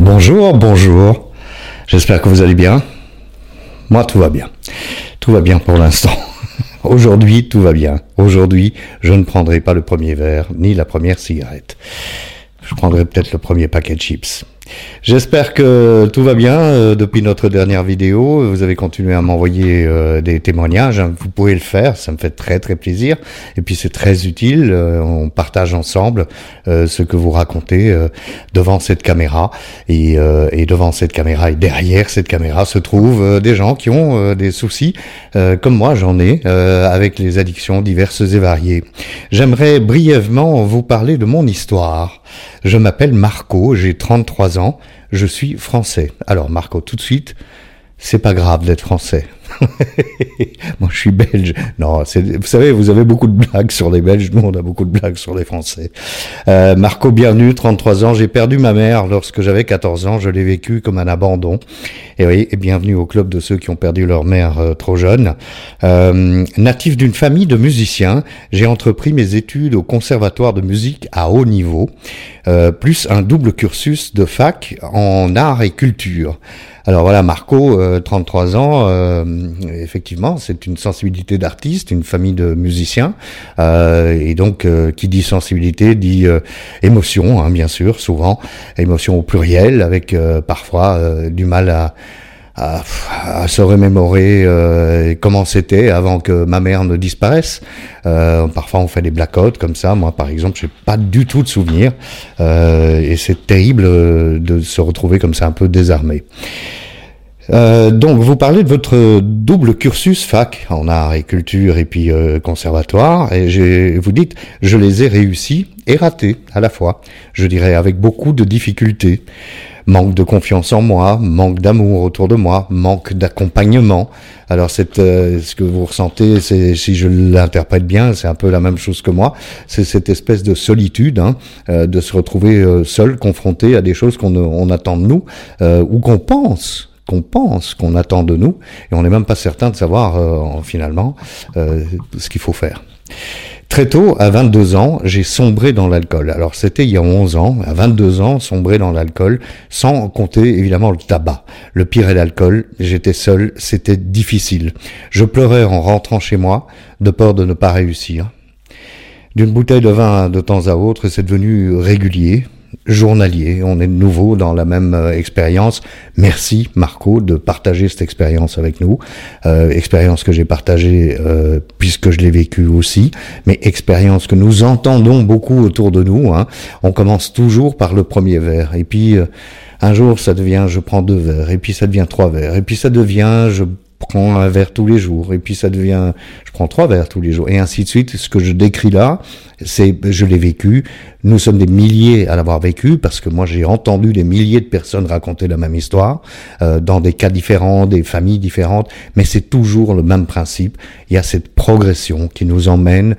Bonjour, bonjour. J'espère que vous allez bien. Moi, tout va bien. Tout va bien pour l'instant. Aujourd'hui, tout va bien. Aujourd'hui, je ne prendrai pas le premier verre ni la première cigarette. Je prendrai peut-être le premier paquet de chips. J'espère que tout va bien euh, depuis notre dernière vidéo. Vous avez continué à m'envoyer euh, des témoignages. Hein. Vous pouvez le faire, ça me fait très très plaisir. Et puis c'est très utile. Euh, on partage ensemble ce que vous racontez devant cette caméra. Et, et, devant cette caméra et derrière cette caméra se trouvent des gens qui ont des soucis, comme moi j'en ai, avec les addictions diverses et variées. J'aimerais brièvement vous parler de mon histoire. Je m'appelle Marco, j'ai 33 ans, je suis français. Alors Marco, tout de suite, c'est pas grave d'être français. Moi, je suis belge. Non, vous savez, vous avez beaucoup de blagues sur les Belges. Nous, on a beaucoup de blagues sur les Français. Euh, Marco Bienvenu, 33 ans. J'ai perdu ma mère lorsque j'avais 14 ans. Je l'ai vécu comme un abandon. Et oui, et bienvenue au club de ceux qui ont perdu leur mère euh, trop jeune. Euh, natif d'une famille de musiciens, j'ai entrepris mes études au conservatoire de musique à haut niveau, euh, plus un double cursus de fac en art et culture. Alors voilà, Marco, 33 ans, effectivement, c'est une sensibilité d'artiste, une famille de musiciens, euh, et donc euh, qui dit sensibilité dit euh, émotion, hein, bien sûr, souvent émotion au pluriel, avec parfois du mal à, à, se remémorer comment c'était avant que ma mère ne disparaisse. parfois on fait des blackouts comme ça. Moi par exemple, j'ai pas du tout de souvenirs et c'est terrible de se retrouver comme ça un peu désarmé. Euh, donc, vous parlez de votre double cursus fac en art et culture et puis euh, conservatoire, et vous dites, je les ai réussis et ratés à la fois. Je dirais avec beaucoup de difficultés. Manque de confiance en moi, manque d'amour autour de moi, manque d'accompagnement. Alors, c'est euh, ce que vous ressentez, c'est si je l'interprète bien, c'est un peu la même chose que moi. C'est cette espèce de solitude, hein, de se retrouver seul, confronté à des choses qu'on on attend de nous ou qu'on pense qu'on pense, qu'on attend de nous, et on n'est même pas certain de savoir euh, finalement euh, ce qu'il faut faire. Très tôt, à 22 ans, j'ai sombré dans l'alcool. Alors c'était il y a 11 ans, à 22 ans, sombré dans l'alcool, sans compter évidemment le tabac. Le pire est l'alcool, j'étais seul, c'était difficile. Je pleurais en rentrant chez moi, de peur de ne pas réussir. D'une bouteille de vin de temps à autre, c'est devenu régulier, journalier. On est de nouveau dans la même euh, expérience. Merci Marco de partager cette expérience avec nous. Euh, expérience que j'ai partagée euh, puisque je l'ai vécue aussi, mais expérience que nous entendons beaucoup autour de nous. Hein. On commence toujours par le premier verre et puis un jour ça devient je prends deux verres et puis ça devient trois verres et puis ça devient je prends un verre tous les jours, et puis ça devient, je prends trois verres tous les jours, et ainsi de suite. Ce que je décris là, c'est, je l'ai vécu. Nous sommes des milliers à l'avoir vécu, parce que moi j'ai entendu des milliers de personnes raconter la même histoire, euh, dans des cas différents, des familles différentes, mais c'est toujours le même principe. Il y a cette progression qui nous emmène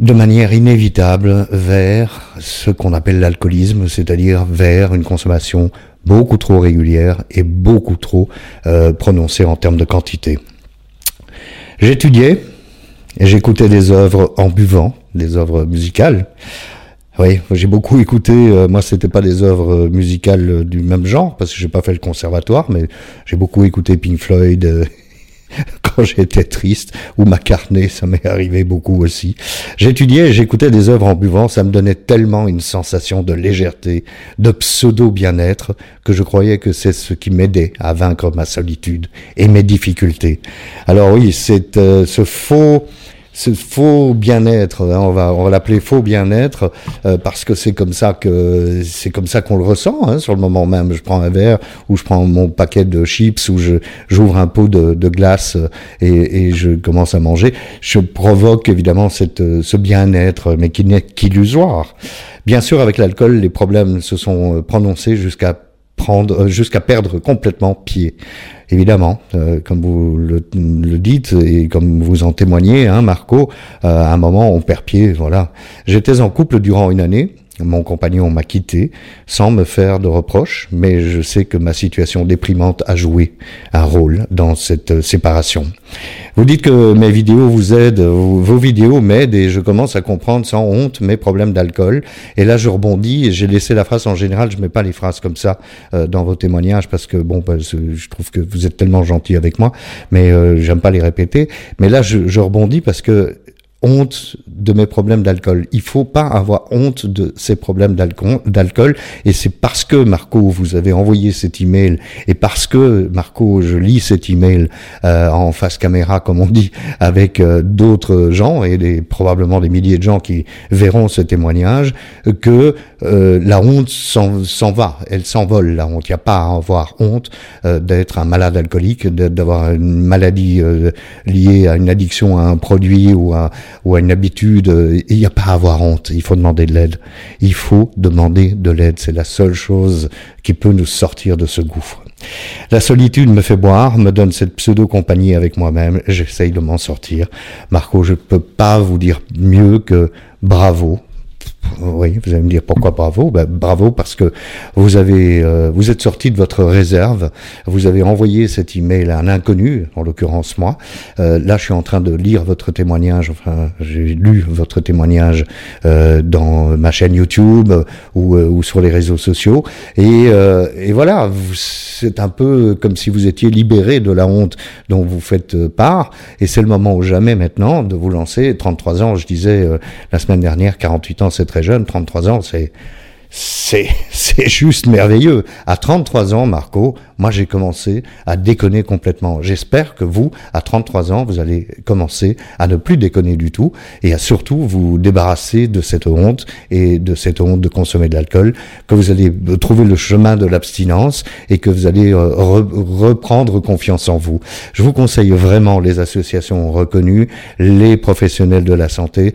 de manière inévitable vers ce qu'on appelle l'alcoolisme, c'est-à-dire vers une consommation beaucoup trop régulière et beaucoup trop euh, prononcée en termes de quantité. J'étudiais et j'écoutais des œuvres en buvant, des œuvres musicales. Oui, j'ai beaucoup écouté. Euh, moi, c'était pas des œuvres musicales du même genre parce que j'ai pas fait le conservatoire, mais j'ai beaucoup écouté Pink Floyd, euh, quand j'étais triste, ou McCartney, ça m'est arrivé beaucoup aussi. J'étudiais et j'écoutais des œuvres en buvant, ça me donnait tellement une sensation de légèreté, de pseudo-bien-être, que je croyais que c'est ce qui m'aidait à vaincre ma solitude et mes difficultés. Alors oui, c'est euh, ce faux ce faux bien-être, hein, on va on va l'appeler faux bien-être euh, parce que c'est comme ça que c'est comme ça qu'on le ressent hein, sur le moment même. Je prends un verre ou je prends mon paquet de chips ou je j'ouvre un pot de, de glace euh, et, et, je commence à manger. Je provoque évidemment cette euh, ce bien-être, mais qui n'est qu'illusoire. Bien sûr, avec l'alcool, les problèmes se sont prononcés jusqu'à prendre jusqu'à perdre complètement pied. Évidemment, euh, comme vous le, dites et comme vous en témoignez, hein, Marco, euh, à un moment on perd pied. Voilà. J'étais en couple durant une année. Mon compagnon m'a quitté sans me faire de reproches, mais je sais que ma situation déprimante a joué un rôle dans cette séparation. Vous dites que mes vidéos vous aident, vos vidéos m'aident et je commence à comprendre sans honte mes problèmes d'alcool. Et là, je rebondis et j'ai laissé la phrase en général, je mets pas les phrases comme ça euh, dans vos témoignages parce que bon, je trouve que vous êtes tellement gentil avec moi, mais euh, j'aime pas les répéter. Mais là, je, je rebondis parce que honte de mes problèmes d'alcool. Il faut pas avoir honte de ces problèmes d'alcool. Et c'est parce que, Marco, vous avez envoyé cet email et parce que, Marco, je lis cet email euh, en face caméra, comme on dit, avec euh, d'autres gens et des, probablement des milliers de gens qui verront ce témoignage, que euh, la honte s'en va. Elle s'envole, la honte. Il n'y a pas à avoir honte d'être un malade alcoolique, d'avoir une maladie liée à une addiction à un produit ou à ou à une habitude, il n'y a pas à avoir honte, il faut demander de l'aide. Il faut demander de l'aide, c'est la seule chose qui peut nous sortir de ce gouffre. La solitude me fait boire, me donne cette pseudo-compagnie avec moi-même, j'essaye de m'en sortir. Marco, je ne peux pas vous dire mieux que bravo, oui, vous allez me dire pourquoi bravo ben, Bravo parce que vous avez, euh, vous êtes sorti de votre réserve, vous avez envoyé cet email à un inconnu, en l'occurrence moi. Euh, là, je suis en train de lire votre témoignage. Enfin, j'ai lu votre témoignage euh, dans ma chaîne YouTube ou, ou, sur les réseaux sociaux. Et, et voilà, c'est un peu comme si vous étiez libéré de la honte dont vous faites part. Et c'est le moment ou jamais maintenant de vous lancer. 33 ans, je disais la semaine dernière, 48 ans, c'est très jeune, 33 ans, c'est c'est, c'est juste merveilleux. À 33 ans, Marco, moi j'ai commencé à déconner complètement. J'espère que vous, à 33 ans, vous allez commencer à ne plus déconner du tout et à surtout vous débarrasser de cette honte et de cette honte de consommer de l'alcool, que vous allez trouver le chemin de l'abstinence et que vous allez euh, reprendre confiance en vous. Je vous conseille vraiment les associations reconnues, les professionnels de la santé.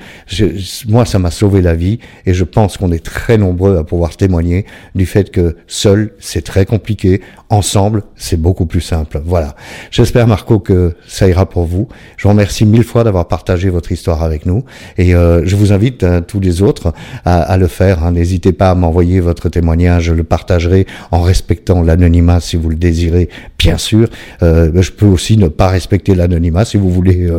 moi, ça m'a sauvé la vie et je pense qu'on est très nombreux pouvoir témoigner du fait que seul, c'est très compliqué. Ensemble, c'est beaucoup plus simple. Voilà. J'espère, Marco, que ça ira pour vous. Je vous remercie mille fois d'avoir partagé votre histoire avec nous. Et euh, je vous invite, hein, tous les autres, à, le faire. Hein. N'hésitez pas à m'envoyer votre témoignage. Je le partagerai en respectant l'anonymat si vous le désirez, bien sûr. Euh, je peux aussi ne pas respecter l'anonymat si vous voulez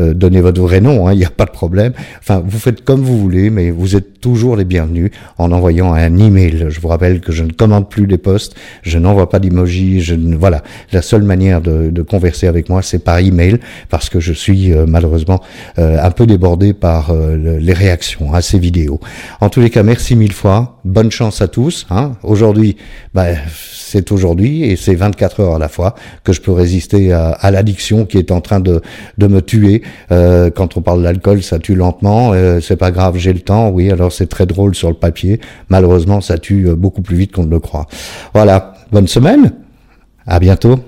euh, donner votre vrai nom. Hein. Il n'y a pas de problème. Enfin, vous faites comme vous voulez, mais vous êtes toujours les bienvenus en envoyant un email. Je vous rappelle que je ne commande plus des posts, je n'envoie pas d'emoji, je ne, voilà. La seule manière de, de converser avec moi, c'est par email, parce que je suis euh, malheureusement euh, un peu débordé par euh, les réactions à ces vidéos. En tous les cas, merci mille fois. Bonne chance à tous. Hein. Aujourd'hui, bah, c'est aujourd'hui et c'est 24 heures à la fois que je peux résister à, à l'addiction qui est en train de, de me tuer. quand on parle d'alcool, ça tue lentement. c'est pas grave, j'ai le temps. Oui, alors c'est très drôle sur le papier. Malheureusement, ça tue euh, beaucoup plus vite qu'on ne le croit. Voilà, bonne semaine, à bientôt.